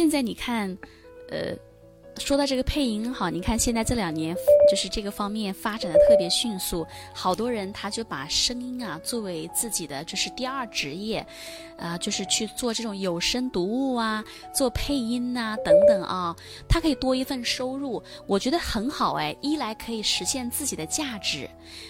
现在你看，呃。说到这个配音哈，你看现在这两年就是这个方面发展的特别迅速，好多人他就把声音啊作为自己的就是第二职业，啊，就是去做这种有声读物啊，做配音呐等等啊，他可以多一份收入，我觉得很好哎。一来可以实现自己的价值，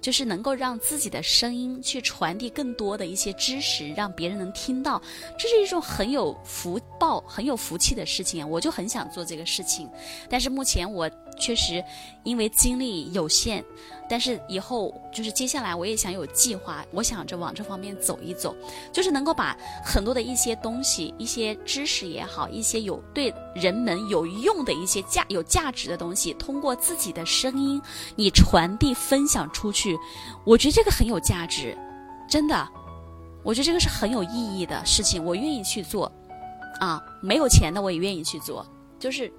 就是能够让自己的声音去传递更多的一些知识，让别人能听到，这是一种很有福报、很有福气的事情。我就很想做这个事情。但是目前我确实因为精力有限，但是以后就是接下来我也想有计划，我想着往这方面走一走，就是能够把很多的一些东西、一些知识也好，一些有对人们有用的一些价有价值的东西，通过自己的声音你传递分享出去，我觉得这个很有价值，真的，我觉得这个是很有意义的事情，我愿意去做，啊，没有钱的我也愿意去做，就是。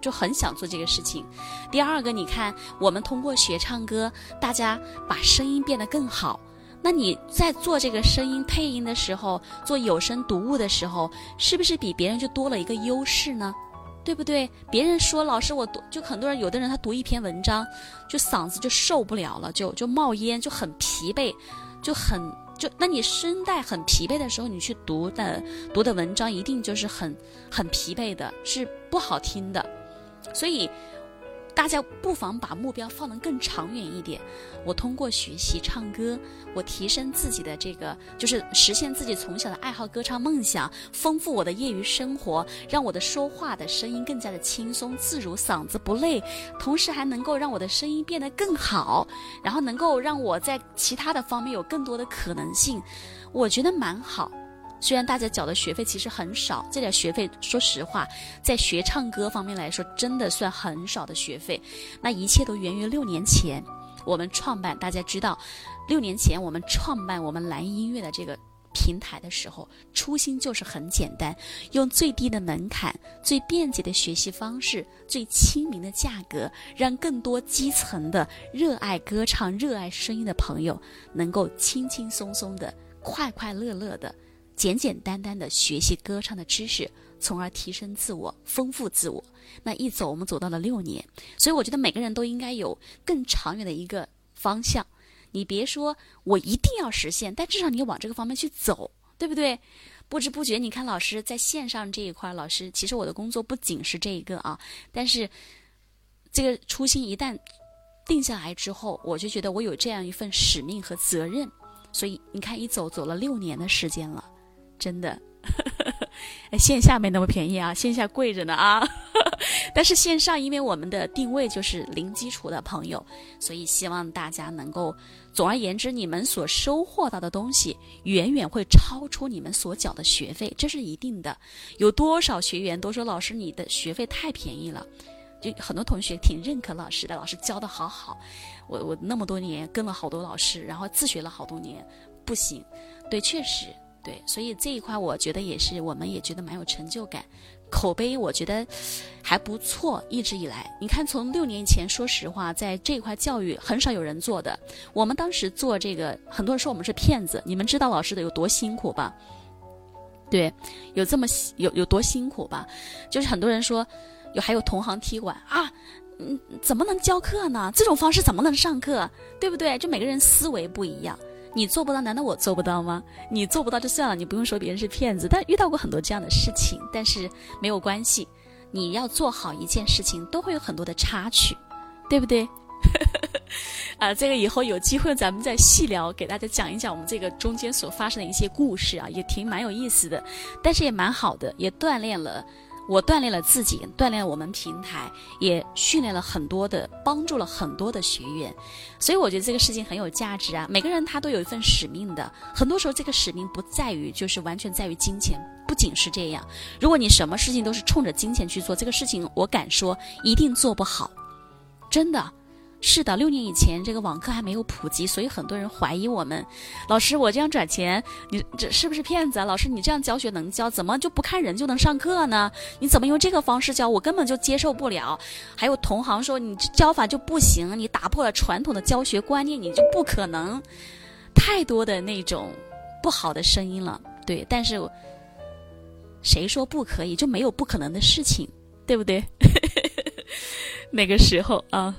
就很想做这个事情。第二个，你看，我们通过学唱歌，大家把声音变得更好。那你在做这个声音配音的时候，做有声读物的时候，是不是比别人就多了一个优势呢？对不对？别人说老师，我读就很多人，有的人他读一篇文章，就嗓子就受不了了，就就冒烟，就很疲惫，就很就那你声带很疲惫的时候，你去读的读的文章一定就是很很疲惫的，是不好听的。所以，大家不妨把目标放得更长远一点。我通过学习唱歌，我提升自己的这个，就是实现自己从小的爱好歌唱梦想，丰富我的业余生活，让我的说话的声音更加的轻松自如，嗓子不累，同时还能够让我的声音变得更好，然后能够让我在其他的方面有更多的可能性。我觉得蛮好。虽然大家缴的学费其实很少，这点学费说实话，在学唱歌方面来说，真的算很少的学费。那一切都源于六年前我们创办，大家知道，六年前我们创办我们蓝音乐的这个平台的时候，初心就是很简单，用最低的门槛、最便捷的学习方式、最亲民的价格，让更多基层的热爱歌唱、热爱声音的朋友，能够轻轻松松的、快快乐乐的。简简单单的学习歌唱的知识，从而提升自我、丰富自我。那一走，我们走到了六年，所以我觉得每个人都应该有更长远的一个方向。你别说我一定要实现，但至少你往这个方面去走，对不对？不知不觉，你看老师在线上这一块，老师其实我的工作不仅是这一个啊，但是这个初心一旦定下来之后，我就觉得我有这样一份使命和责任。所以你看，一走走了六年的时间了。真的，线下没那么便宜啊，线下贵着呢啊。但是线上，因为我们的定位就是零基础的朋友，所以希望大家能够，总而言之，你们所收获到的东西远远会超出你们所缴的学费，这是一定的。有多少学员都说老师你的学费太便宜了，就很多同学挺认可老师的，老师教的好好。我我那么多年跟了好多老师，然后自学了好多年，不行。对，确实。对，所以这一块我觉得也是，我们也觉得蛮有成就感，口碑我觉得还不错。一直以来，你看从六年前，说实话，在这块教育很少有人做的。我们当时做这个，很多人说我们是骗子。你们知道老师的有多辛苦吧？对，有这么有有多辛苦吧？就是很多人说，有还有同行踢馆啊，嗯，怎么能教课呢？这种方式怎么能上课？对不对？就每个人思维不一样。你做不到，难道我做不到吗？你做不到就算了，你不用说别人是骗子。但遇到过很多这样的事情，但是没有关系。你要做好一件事情，都会有很多的插曲，对不对？啊，这个以后有机会咱们再细聊，给大家讲一讲我们这个中间所发生的一些故事啊，也挺蛮有意思的，但是也蛮好的，也锻炼了。我锻炼了自己，锻炼了我们平台，也训练了很多的，帮助了很多的学员，所以我觉得这个事情很有价值啊。每个人他都有一份使命的，很多时候这个使命不在于就是完全在于金钱，不仅是这样。如果你什么事情都是冲着金钱去做，这个事情我敢说一定做不好，真的。是的，六年以前这个网课还没有普及，所以很多人怀疑我们。老师，我这样转钱，你这是不是骗子啊？老师，你这样教学能教，怎么就不看人就能上课呢？你怎么用这个方式教，我根本就接受不了。还有同行说你教法就不行，你打破了传统的教学观念，你就不可能。太多的那种不好的声音了，对，但是。谁说不可以？就没有不可能的事情，对不对？那个时候啊，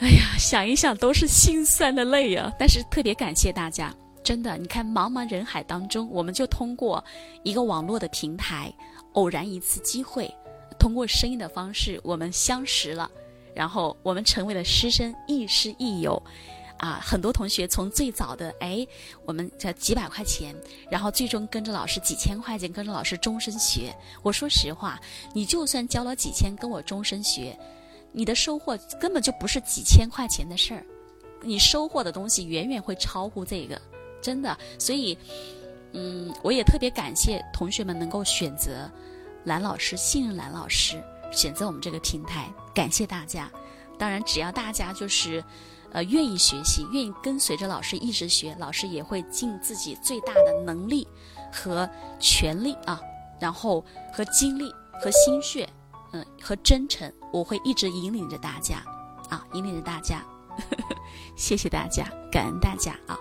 哎呀，想一想都是心酸的泪呀。但是特别感谢大家，真的，你看茫茫人海当中，我们就通过一个网络的平台，偶然一次机会，通过声音的方式，我们相识了，然后我们成为了师生，亦师亦友。啊，很多同学从最早的哎，我们这几百块钱，然后最终跟着老师几千块钱，跟着老师终身学。我说实话，你就算交了几千跟我终身学，你的收获根本就不是几千块钱的事儿，你收获的东西远远会超乎这个，真的。所以，嗯，我也特别感谢同学们能够选择蓝老师，信任蓝老师，选择我们这个平台，感谢大家。当然，只要大家就是。呃，愿意学习，愿意跟随着老师一直学，老师也会尽自己最大的能力和全力啊，然后和精力和心血，嗯，和真诚，我会一直引领着大家啊，引领着大家，谢谢大家，感恩大家啊。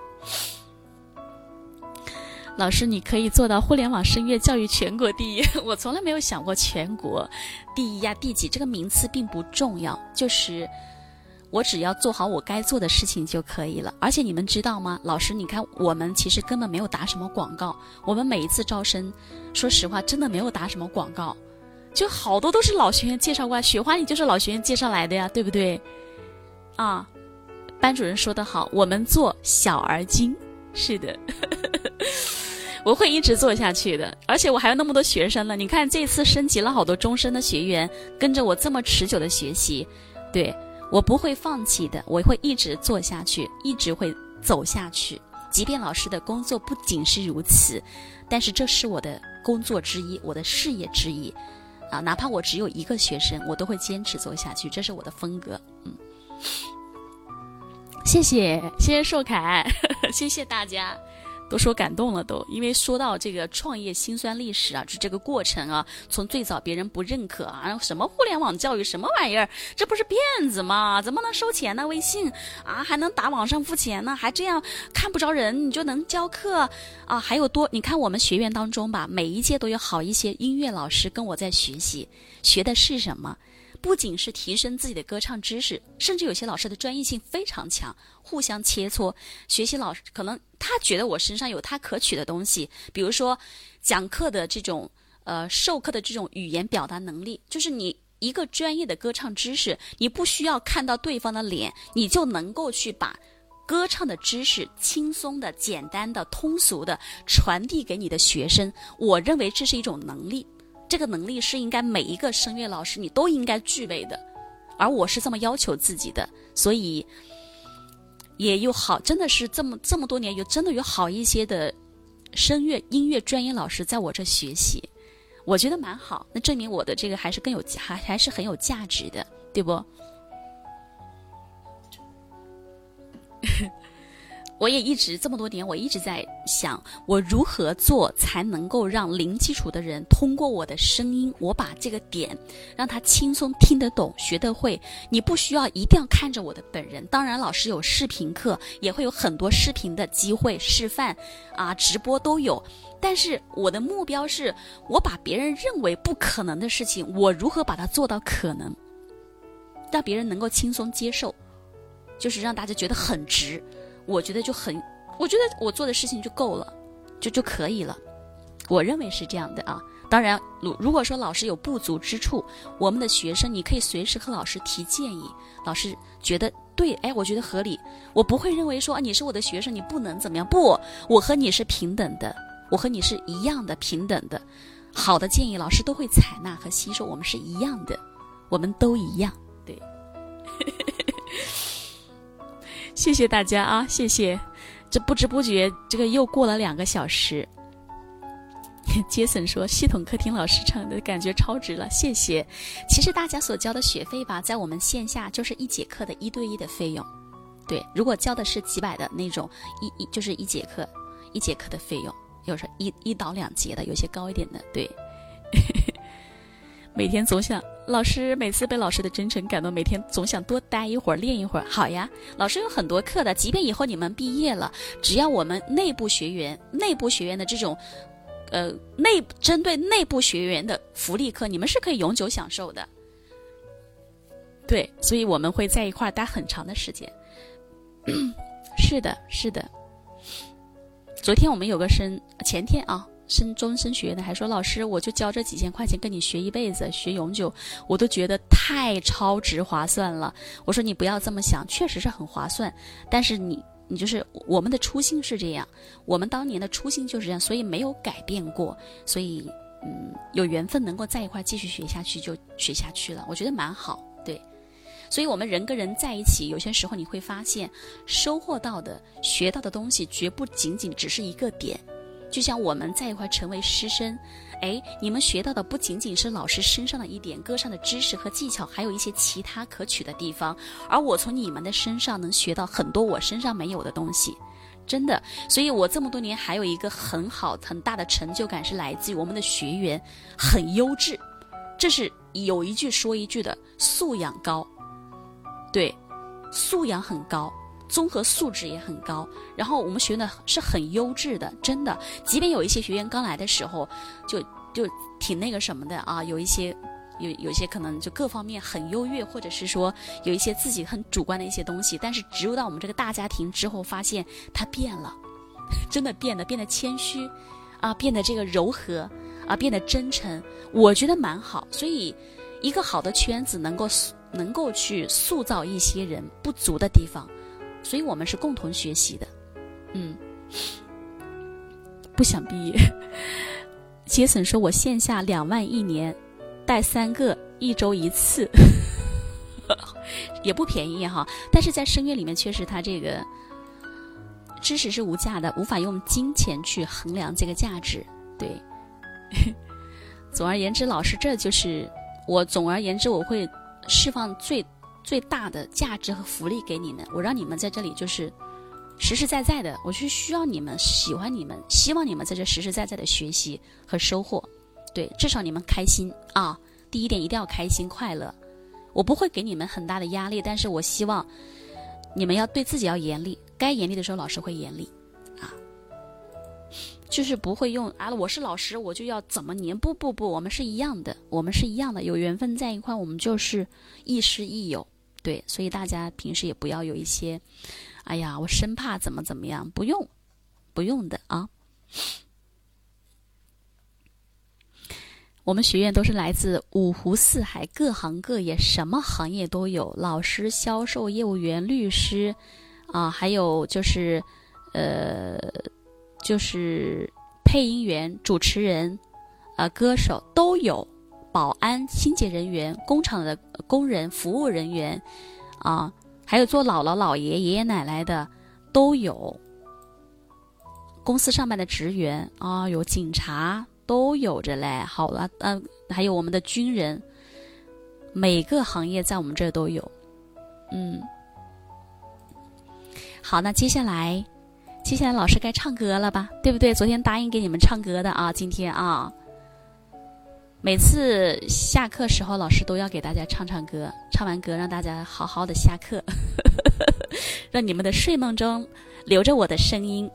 老师，你可以做到互联网声乐教育全国第一，我从来没有想过全国第一呀，第几这个名次并不重要，就是。我只要做好我该做的事情就可以了。而且你们知道吗？老师，你看我们其实根本没有打什么广告。我们每一次招生，说实话，真的没有打什么广告，就好多都是老学员介绍过来。雪花，你就是老学员介绍来的呀，对不对？啊，班主任说的好，我们做小而精，是的，我会一直做下去的。而且我还有那么多学生呢，你看这次升级了好多终身的学员，跟着我这么持久的学习，对。我不会放弃的，我会一直做下去，一直会走下去。即便老师的工作不仅是如此，但是这是我的工作之一，我的事业之一，啊，哪怕我只有一个学生，我都会坚持做下去，这是我的风格。嗯，谢谢，谢谢硕凯，谢谢大家。都说感动了，都因为说到这个创业辛酸历史啊，就这个过程啊，从最早别人不认可啊，什么互联网教育什么玩意儿，这不是骗子吗？怎么能收钱呢？微信啊，还能打网上付钱呢？还这样看不着人你就能教课啊？还有多，你看我们学员当中吧，每一届都有好一些音乐老师跟我在学习，学的是什么？不仅是提升自己的歌唱知识，甚至有些老师的专业性非常强，互相切磋。学习老师可能他觉得我身上有他可取的东西，比如说讲课的这种呃授课的这种语言表达能力，就是你一个专业的歌唱知识，你不需要看到对方的脸，你就能够去把歌唱的知识轻松的、简单的、通俗的传递给你的学生。我认为这是一种能力。这个能力是应该每一个声乐老师你都应该具备的，而我是这么要求自己的，所以也有好，真的是这么这么多年有真的有好一些的声乐音乐专业老师在我这学习，我觉得蛮好，那证明我的这个还是更有还还是很有价值的，对不？我也一直这么多年，我一直在想，我如何做才能够让零基础的人通过我的声音，我把这个点让他轻松听得懂、学得会。你不需要一定要看着我的本人，当然老师有视频课，也会有很多视频的机会示范，啊，直播都有。但是我的目标是，我把别人认为不可能的事情，我如何把它做到可能，让别人能够轻松接受，就是让大家觉得很值。我觉得就很，我觉得我做的事情就够了，就就可以了。我认为是这样的啊。当然，如如果说老师有不足之处，我们的学生你可以随时和老师提建议。老师觉得对，哎，我觉得合理。我不会认为说你是我的学生，你不能怎么样。不，我和你是平等的，我和你是一样的平等的。好的建议，老师都会采纳和吸收。我们是一样的，我们都一样。对。谢谢大家啊，谢谢！这不知不觉，这个又过了两个小时。杰森说：“系统客厅老师唱的感觉超值了，谢谢。”其实大家所交的学费吧，在我们线下就是一节课的一对一的费用。对，如果交的是几百的那种，一一就是一节课一节课的费用，有时候一一到两节的，有些高一点的。对，每天总想。老师每次被老师的真诚感动，每天总想多待一会儿练一会儿。好呀，老师有很多课的，即便以后你们毕业了，只要我们内部学员、内部学员的这种呃内针对内部学员的福利课，你们是可以永久享受的。对，所以我们会在一块儿待很长的时间。是的，是的。昨天我们有个生，前天啊，升终身学员的还说，老师，我就交这几千块钱跟你学一辈子，学永久，我都觉得太超值划算了。我说你不要这么想，确实是很划算，但是你你就是我们的初心是这样，我们当年的初心就是这样，所以没有改变过，所以嗯，有缘分能够在一块继续学下去就学下去了，我觉得蛮好，对。所以，我们人跟人在一起，有些时候你会发现，收获到的、学到的东西，绝不仅仅只是一个点。就像我们在一块成为师生，哎，你们学到的不仅仅是老师身上的一点歌上的知识和技巧，还有一些其他可取的地方。而我从你们的身上能学到很多我身上没有的东西，真的。所以我这么多年还有一个很好、很大的成就感，是来自于我们的学员很优质。这是有一句说一句的，素养高。对，素养很高，综合素质也很高。然后我们学的是很优质的，真的。即便有一些学员刚来的时候，就就挺那个什么的啊，有一些有有些可能就各方面很优越，或者是说有一些自己很主观的一些东西。但是植入到我们这个大家庭之后，发现他变了，真的变得变得谦虚，啊，变得这个柔和，啊，变得真诚。我觉得蛮好。所以，一个好的圈子能够。能够去塑造一些人不足的地方，所以我们是共同学习的。嗯，不想毕业。杰森说：“我线下两万一年，带三个，一周一次，也不便宜哈。但是在声乐里面，确实他这个知识是无价的，无法用金钱去衡量这个价值。对，总而言之，老师，这就是我。总而言之，我会。”释放最最大的价值和福利给你们，我让你们在这里就是实实在在的，我是需要你们喜欢你们，希望你们在这实实在在的学习和收获，对，至少你们开心啊！第一点一定要开心快乐，我不会给你们很大的压力，但是我希望你们要对自己要严厉，该严厉的时候老师会严厉。就是不会用啊！我是老师，我就要怎么黏？不不不，我们是一样的，我们是一样的，有缘分在一块，我们就是亦师亦友。对，所以大家平时也不要有一些，哎呀，我生怕怎么怎么样，不用，不用的啊。我们学院都是来自五湖四海，各行各业，什么行业都有，老师、销售、业务员、律师，啊，还有就是，呃。就是配音员、主持人，啊，歌手都有，保安、清洁人员、工厂的工人、服务人员，啊，还有做姥姥姥爷、爷爷奶奶的都有。公司上班的职员啊，有警察都有着嘞。好了，嗯，还有我们的军人，每个行业在我们这都有。嗯，好，那接下来。接下来老师该唱歌了吧，对不对？昨天答应给你们唱歌的啊，今天啊，每次下课时候老师都要给大家唱唱歌，唱完歌让大家好好的下课，让你们的睡梦中留着我的声音。